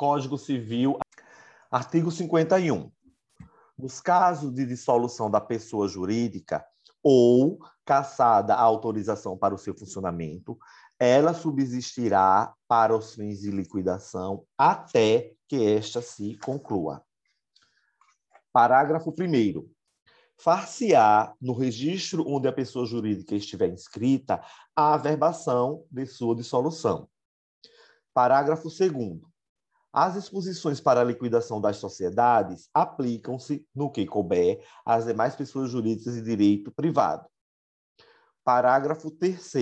Código Civil, artigo 51. Nos casos de dissolução da pessoa jurídica ou cassada a autorização para o seu funcionamento, ela subsistirá para os fins de liquidação até que esta se conclua. Parágrafo 1 far-se-á no registro onde a pessoa jurídica estiver inscrita a averbação de sua dissolução. Parágrafo 2 as disposições para a liquidação das sociedades aplicam-se, no que couber, às demais pessoas jurídicas de direito privado. Parágrafo 3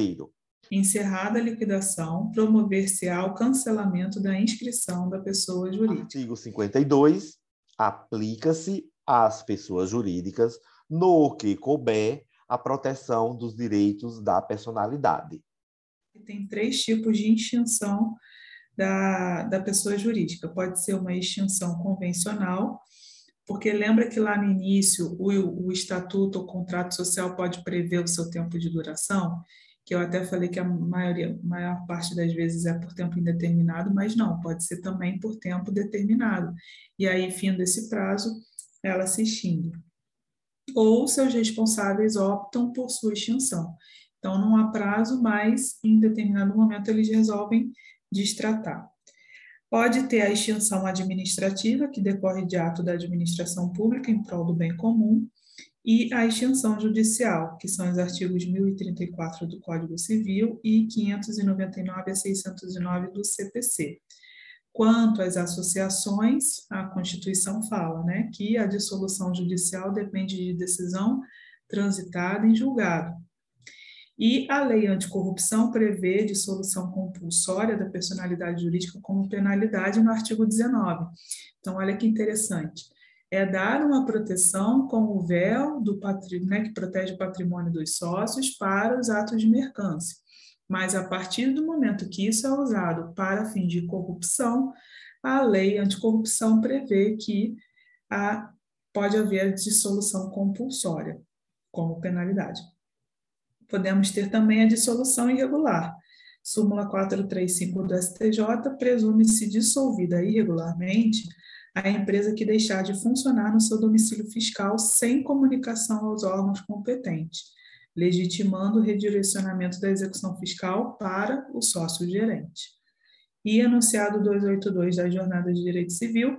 Encerrada a liquidação, promover-se-á o cancelamento da inscrição da pessoa jurídica. Artigo 52. Aplica-se às pessoas jurídicas, no que couber, a proteção dos direitos da personalidade. Tem três tipos de extinção da, da pessoa jurídica. Pode ser uma extinção convencional, porque lembra que lá no início o, o estatuto ou contrato social pode prever o seu tempo de duração, que eu até falei que a maioria, maior parte das vezes é por tempo indeterminado, mas não, pode ser também por tempo determinado. E aí, fim desse prazo, ela se extingue. Ou seus responsáveis optam por sua extinção. Então, não há prazo, mas em determinado momento eles resolvem destratar. Pode ter a extinção administrativa, que decorre de ato da administração pública em prol do bem comum, e a extinção judicial, que são os artigos 1034 do Código Civil e 599 a 609 do CPC. Quanto às associações, a Constituição fala né, que a dissolução judicial depende de decisão transitada em julgado. E a lei anticorrupção prevê dissolução compulsória da personalidade jurídica como penalidade no artigo 19. Então, olha que interessante. É dar uma proteção com o véu do né, que protege o patrimônio dos sócios para os atos de mercância. Mas a partir do momento que isso é usado para fins de corrupção, a lei anticorrupção prevê que a, pode haver dissolução compulsória como penalidade. Podemos ter também a dissolução irregular. Súmula 435 do STJ presume-se dissolvida irregularmente a empresa que deixar de funcionar no seu domicílio fiscal sem comunicação aos órgãos competentes legitimando o redirecionamento da execução fiscal para o sócio-gerente. E enunciado 282 da Jornada de Direito Civil,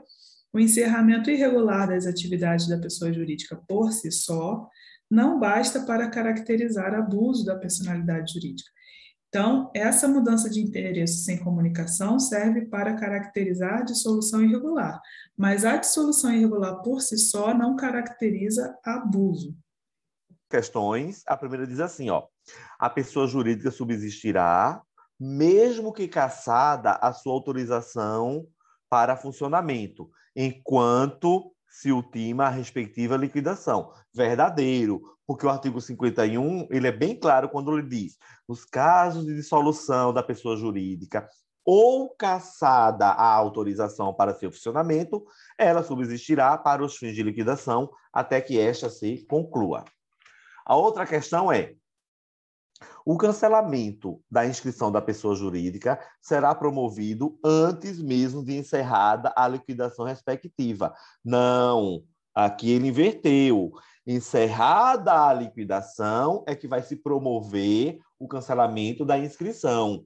o encerramento irregular das atividades da pessoa jurídica por si só não basta para caracterizar abuso da personalidade jurídica. Então, essa mudança de interesse sem comunicação serve para caracterizar a dissolução irregular, mas a dissolução irregular por si só não caracteriza abuso questões. A primeira diz assim, ó: a pessoa jurídica subsistirá mesmo que cassada a sua autorização para funcionamento, enquanto se ultima a respectiva liquidação. Verdadeiro, porque o artigo 51, ele é bem claro quando ele diz: nos casos de dissolução da pessoa jurídica ou cassada a autorização para seu funcionamento, ela subsistirá para os fins de liquidação até que esta se conclua. A outra questão é: o cancelamento da inscrição da pessoa jurídica será promovido antes mesmo de encerrada a liquidação respectiva. Não, aqui ele inverteu. Encerrada a liquidação é que vai se promover o cancelamento da inscrição.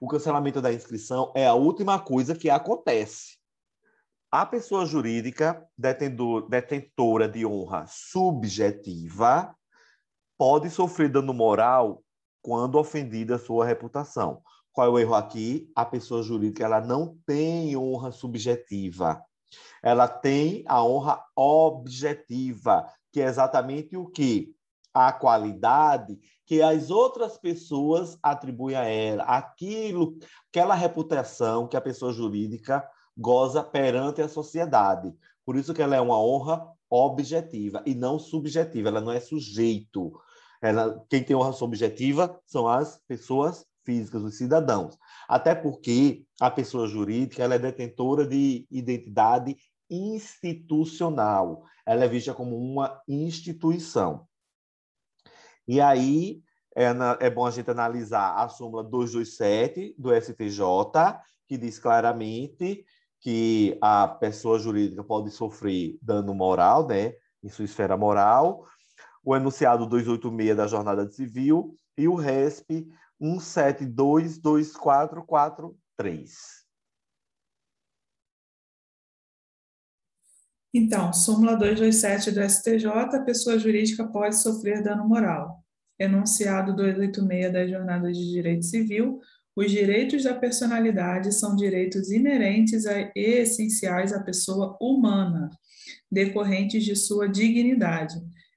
O cancelamento da inscrição é a última coisa que acontece. A pessoa jurídica detentora de honra subjetiva pode sofrer dano moral quando ofendida a sua reputação. Qual é o erro aqui? A pessoa jurídica ela não tem honra subjetiva. Ela tem a honra objetiva, que é exatamente o que? A qualidade que as outras pessoas atribuem a ela, aquilo, aquela reputação que a pessoa jurídica goza perante a sociedade. Por isso que ela é uma honra objetiva e não subjetiva, ela não é sujeito. Ela, quem tem honra subjetiva são as pessoas físicas, os cidadãos. Até porque a pessoa jurídica ela é detentora de identidade institucional. Ela é vista como uma instituição. E aí é, é bom a gente analisar a súmula 227 do STJ, que diz claramente que a pessoa jurídica pode sofrer dano moral, né, em sua esfera moral, o enunciado 286 da jornada civil e o RESP 17224443. Então, súmula 227 do STJ, a pessoa jurídica pode sofrer dano moral. Enunciado 286 da Jornada de Direito Civil, os direitos da personalidade são direitos inerentes e essenciais à pessoa humana, decorrentes de sua dignidade,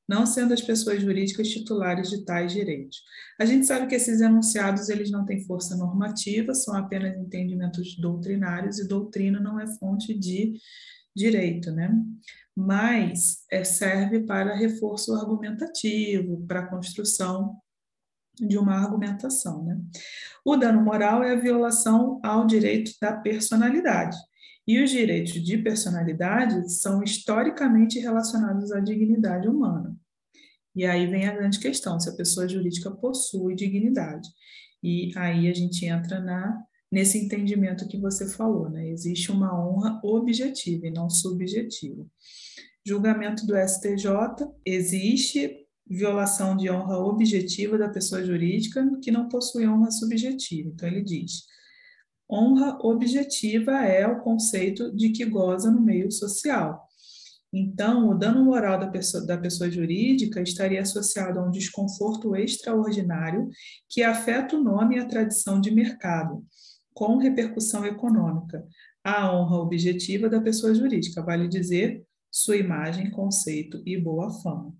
não sendo as pessoas jurídicas titulares de tais direitos. A gente sabe que esses enunciados eles não têm força normativa, são apenas entendimentos doutrinários e doutrina não é fonte de direito, né? Mas é, serve para reforço argumentativo, para construção de uma argumentação, né? O dano moral é a violação ao direito da personalidade. E os direitos de personalidade são historicamente relacionados à dignidade humana. E aí vem a grande questão, se a pessoa jurídica possui dignidade. E aí a gente entra na nesse entendimento que você falou, né? Existe uma honra objetiva e não subjetiva. Julgamento do STJ, existe violação de honra objetiva da pessoa jurídica que não possui honra subjetiva. Então ele diz: honra objetiva é o conceito de que goza no meio social. Então, o dano moral da pessoa, da pessoa jurídica estaria associado a um desconforto extraordinário que afeta o nome e a tradição de mercado, com repercussão econômica, a honra objetiva da pessoa jurídica, vale dizer, sua imagem, conceito e boa fama,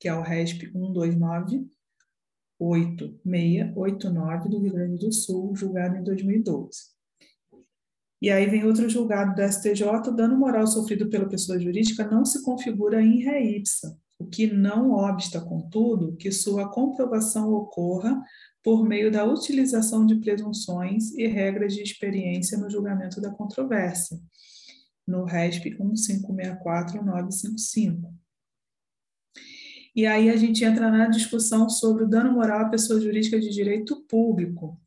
que é o RESP 129 8689 do Rio Grande do Sul, julgado em 2012. E aí vem outro julgado do STJ, o dano moral sofrido pela pessoa jurídica não se configura em re ipsa, o que não obsta, contudo, que sua comprovação ocorra por meio da utilização de presunções e regras de experiência no julgamento da controvérsia, no RESP 1564955. E aí a gente entra na discussão sobre o dano moral à pessoa jurídica de direito público,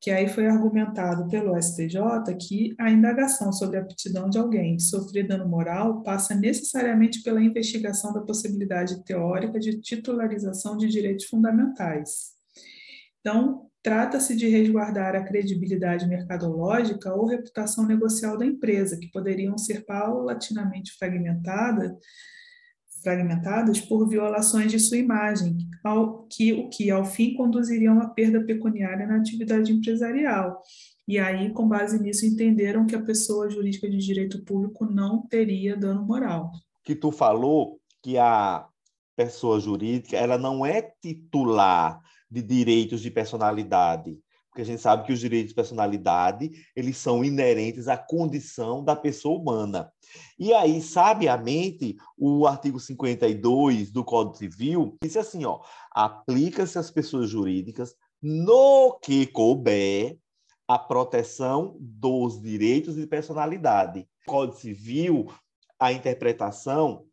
que aí foi argumentado pelo STJ que a indagação sobre a aptidão de alguém de sofrer dano moral passa necessariamente pela investigação da possibilidade teórica de titularização de direitos fundamentais. Então, trata-se de resguardar a credibilidade mercadológica ou reputação negocial da empresa, que poderiam ser paulatinamente fragmentadas fragmentadas por violações de sua imagem, ao, que, o que, ao fim, conduziriam a perda pecuniária na atividade empresarial. E aí, com base nisso, entenderam que a pessoa jurídica de direito público não teria dano moral. Que tu falou que a pessoa jurídica ela não é titular de direitos de personalidade, porque a gente sabe que os direitos de personalidade eles são inerentes à condição da pessoa humana. E aí, sabiamente, o artigo 52 do Código Civil diz assim, ó, aplica-se às pessoas jurídicas no que couber a proteção dos direitos de personalidade. O Código Civil, a interpretação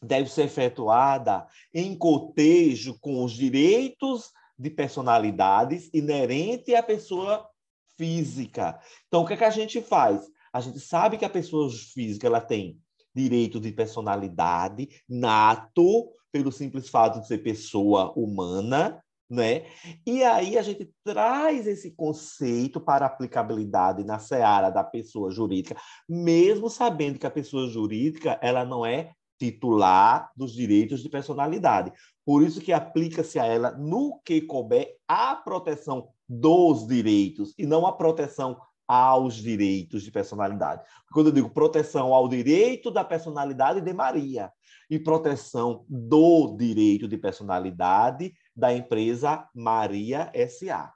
deve ser efetuada em cotejo com os direitos de personalidades inerente à pessoa física. Então, o que, é que a gente faz? A gente sabe que a pessoa física ela tem direito de personalidade nato, pelo simples fato de ser pessoa humana, né? E aí a gente traz esse conceito para aplicabilidade na seara da pessoa jurídica, mesmo sabendo que a pessoa jurídica ela não é titular dos direitos de personalidade. Por isso que aplica-se a ela, no que couber, a proteção dos direitos e não a proteção aos direitos de personalidade. Quando eu digo proteção ao direito da personalidade de Maria e proteção do direito de personalidade da empresa Maria SA.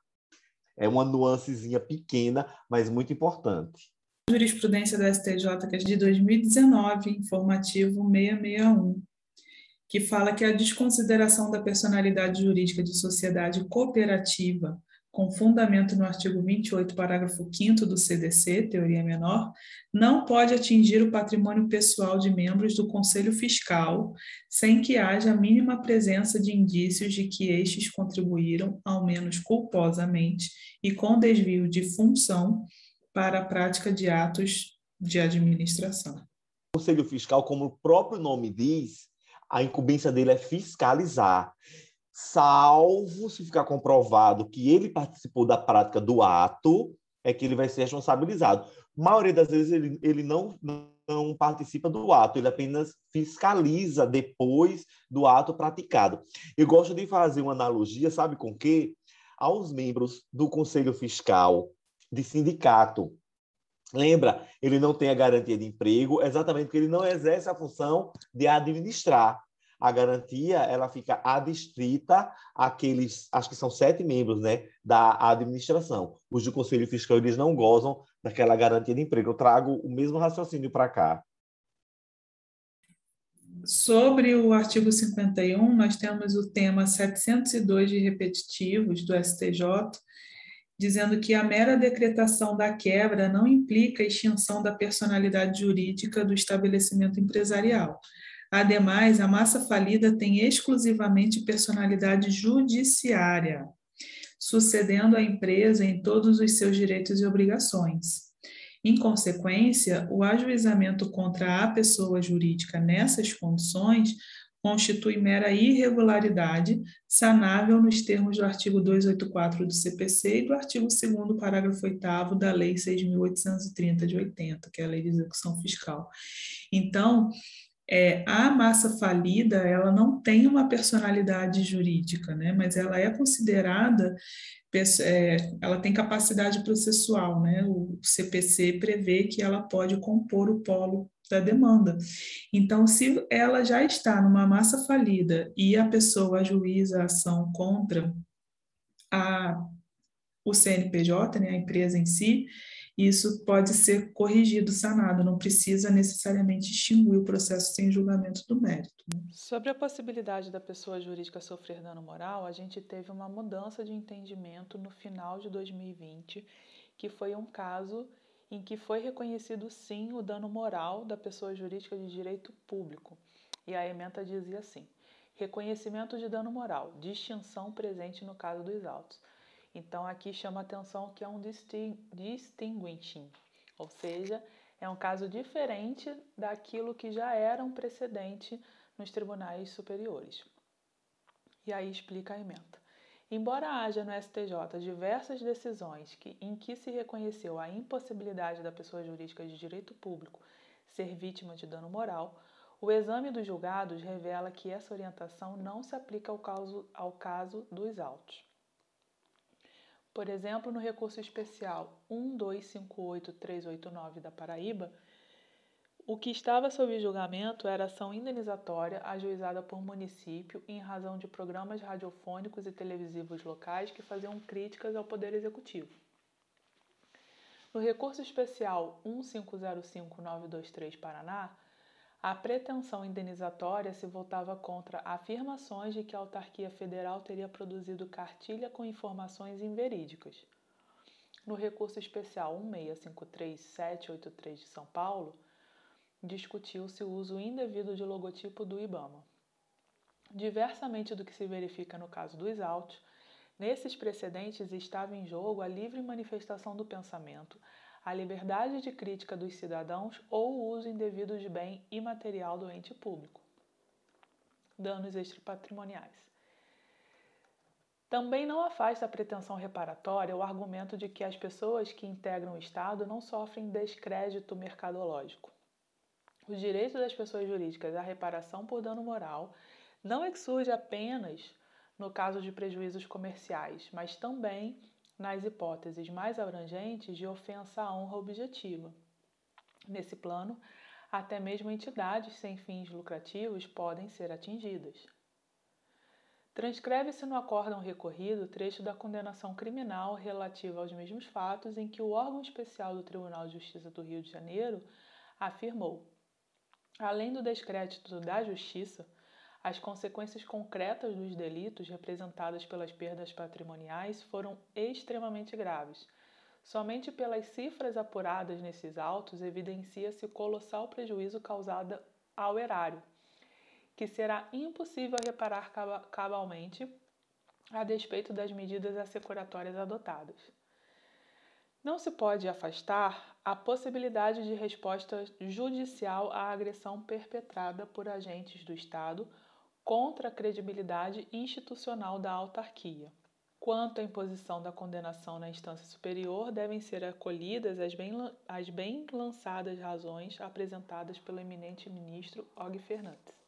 É uma nuancezinha pequena, mas muito importante jurisprudência da STJ, é de 2019, informativo 661, que fala que a desconsideração da personalidade jurídica de sociedade cooperativa, com fundamento no artigo 28, parágrafo 5 do CDC, teoria menor, não pode atingir o patrimônio pessoal de membros do Conselho Fiscal sem que haja a mínima presença de indícios de que estes contribuíram, ao menos culposamente e com desvio de função, para a prática de atos de administração. O Conselho Fiscal, como o próprio nome diz, a incumbência dele é fiscalizar, salvo se ficar comprovado que ele participou da prática do ato, é que ele vai ser responsabilizado. A maioria das vezes ele, ele não, não participa do ato, ele apenas fiscaliza depois do ato praticado. Eu gosto de fazer uma analogia, sabe com que? Aos membros do Conselho Fiscal de sindicato. Lembra, ele não tem a garantia de emprego exatamente porque ele não exerce a função de administrar. A garantia ela fica adstrita àqueles, acho que são sete membros, né, da administração. Os do Conselho Fiscal eles não gozam daquela garantia de emprego. Eu trago o mesmo raciocínio para cá. Sobre o artigo 51, nós temos o tema 702 de repetitivos do STJ, dizendo que a mera decretação da quebra não implica extinção da personalidade jurídica do estabelecimento empresarial. Ademais, a massa falida tem exclusivamente personalidade judiciária, sucedendo a empresa em todos os seus direitos e obrigações. Em consequência, o ajuizamento contra a pessoa jurídica nessas condições constitui mera irregularidade, sanável nos termos do artigo 284 do CPC e do artigo 2 parágrafo 8 da Lei 6.830 de 80, que é a Lei de Execução Fiscal. Então, é, a massa falida ela não tem uma personalidade jurídica, né? mas ela é considerada, é, ela tem capacidade processual, né? o CPC prevê que ela pode compor o polo da demanda. Então, se ela já está numa massa falida e a pessoa ajuiza a ação contra a, o CNPJ, né, a empresa em si, isso pode ser corrigido, sanado, não precisa necessariamente extinguir o processo sem julgamento do mérito. Né? Sobre a possibilidade da pessoa jurídica sofrer dano moral, a gente teve uma mudança de entendimento no final de 2020, que foi um caso em que foi reconhecido sim o dano moral da pessoa jurídica de direito público. E a ementa dizia assim: reconhecimento de dano moral, distinção presente no caso dos autos. Então aqui chama atenção que é um distinguishing, ou seja, é um caso diferente daquilo que já era um precedente nos tribunais superiores. E aí explica a ementa. Embora haja no STJ diversas decisões que, em que se reconheceu a impossibilidade da pessoa jurídica de direito público ser vítima de dano moral, o exame dos julgados revela que essa orientação não se aplica ao caso, ao caso dos autos. Por exemplo, no recurso especial 1258389 da Paraíba, o que estava sob julgamento era ação indenizatória ajuizada por município em razão de programas radiofônicos e televisivos locais que faziam críticas ao Poder Executivo. No recurso especial 1505923 Paraná, a pretensão indenizatória se voltava contra afirmações de que a autarquia federal teria produzido cartilha com informações inverídicas. No recurso especial 1653783 de São Paulo, discutiu-se o uso indevido de logotipo do IBAMA. Diversamente do que se verifica no caso dos autos, nesses precedentes estava em jogo a livre manifestação do pensamento, a liberdade de crítica dos cidadãos ou o uso indevido de bem imaterial do ente público. Danos extrapatrimoniais. Também não afasta a pretensão reparatória o argumento de que as pessoas que integram o Estado não sofrem descrédito mercadológico. Os direitos das pessoas jurídicas à reparação por dano moral não surge apenas no caso de prejuízos comerciais, mas também nas hipóteses mais abrangentes de ofensa à honra objetiva. Nesse plano, até mesmo entidades sem fins lucrativos podem ser atingidas. Transcreve-se no acórdão recorrido trecho da condenação criminal relativa aos mesmos fatos em que o órgão especial do Tribunal de Justiça do Rio de Janeiro afirmou Além do descrédito da justiça, as consequências concretas dos delitos representadas pelas perdas patrimoniais foram extremamente graves. Somente pelas cifras apuradas nesses autos evidencia-se o colossal prejuízo causado ao erário, que será impossível reparar cabalmente a despeito das medidas assecuratórias adotadas. Não se pode afastar a possibilidade de resposta judicial à agressão perpetrada por agentes do Estado contra a credibilidade institucional da autarquia. Quanto à imposição da condenação na instância superior, devem ser acolhidas as bem, as bem lançadas razões apresentadas pelo eminente ministro Og Fernandes.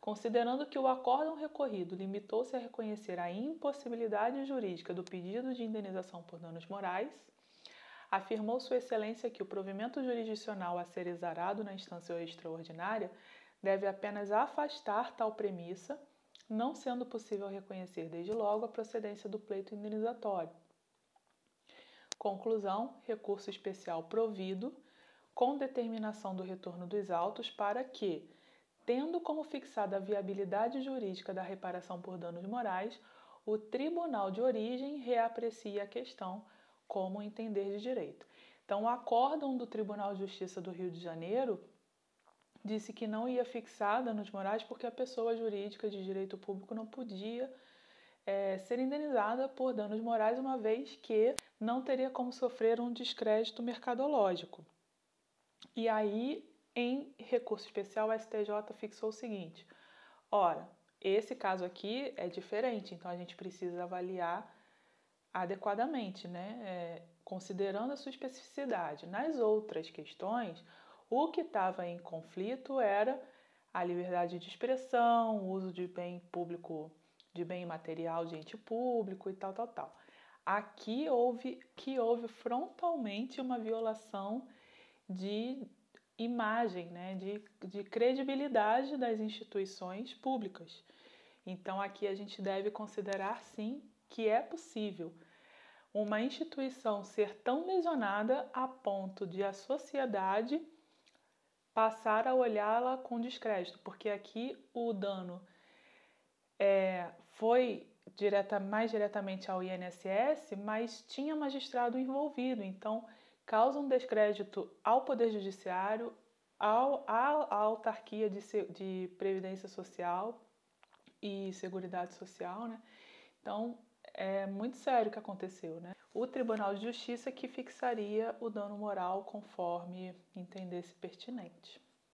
Considerando que o acórdão recorrido limitou-se a reconhecer a impossibilidade jurídica do pedido de indenização por danos morais, afirmou Sua Excelência que o provimento jurisdicional a ser exarado na instância extraordinária deve apenas afastar tal premissa, não sendo possível reconhecer desde logo a procedência do pleito indenizatório. Conclusão: recurso especial provido com determinação do retorno dos autos para que, tendo como fixada a viabilidade jurídica da reparação por danos morais, o tribunal de origem reaprecie a questão como entender de direito. Então, o acórdão do Tribunal de Justiça do Rio de Janeiro disse que não ia fixar danos morais porque a pessoa jurídica de direito público não podia é, ser indenizada por danos morais, uma vez que não teria como sofrer um descrédito mercadológico. E aí, em recurso especial, a STJ fixou o seguinte: ora, esse caso aqui é diferente, então a gente precisa avaliar adequadamente, né? É, considerando a sua especificidade. Nas outras questões, o que estava em conflito era a liberdade de expressão, o uso de bem público, de bem material de ente público e tal, tal, tal. Aqui houve que houve frontalmente uma violação de imagem, né, de, de credibilidade das instituições públicas. Então aqui a gente deve considerar sim que é possível uma instituição ser tão lesionada a ponto de a sociedade passar a olhá-la com descrédito, porque aqui o dano é, foi direta, mais diretamente ao INSS, mas tinha magistrado envolvido, então causa um descrédito ao Poder Judiciário, ao, à, à autarquia de, de Previdência Social e Seguridade Social, né? Então, é muito sério o que aconteceu, né? O Tribunal de Justiça que fixaria o dano moral conforme entendesse pertinente.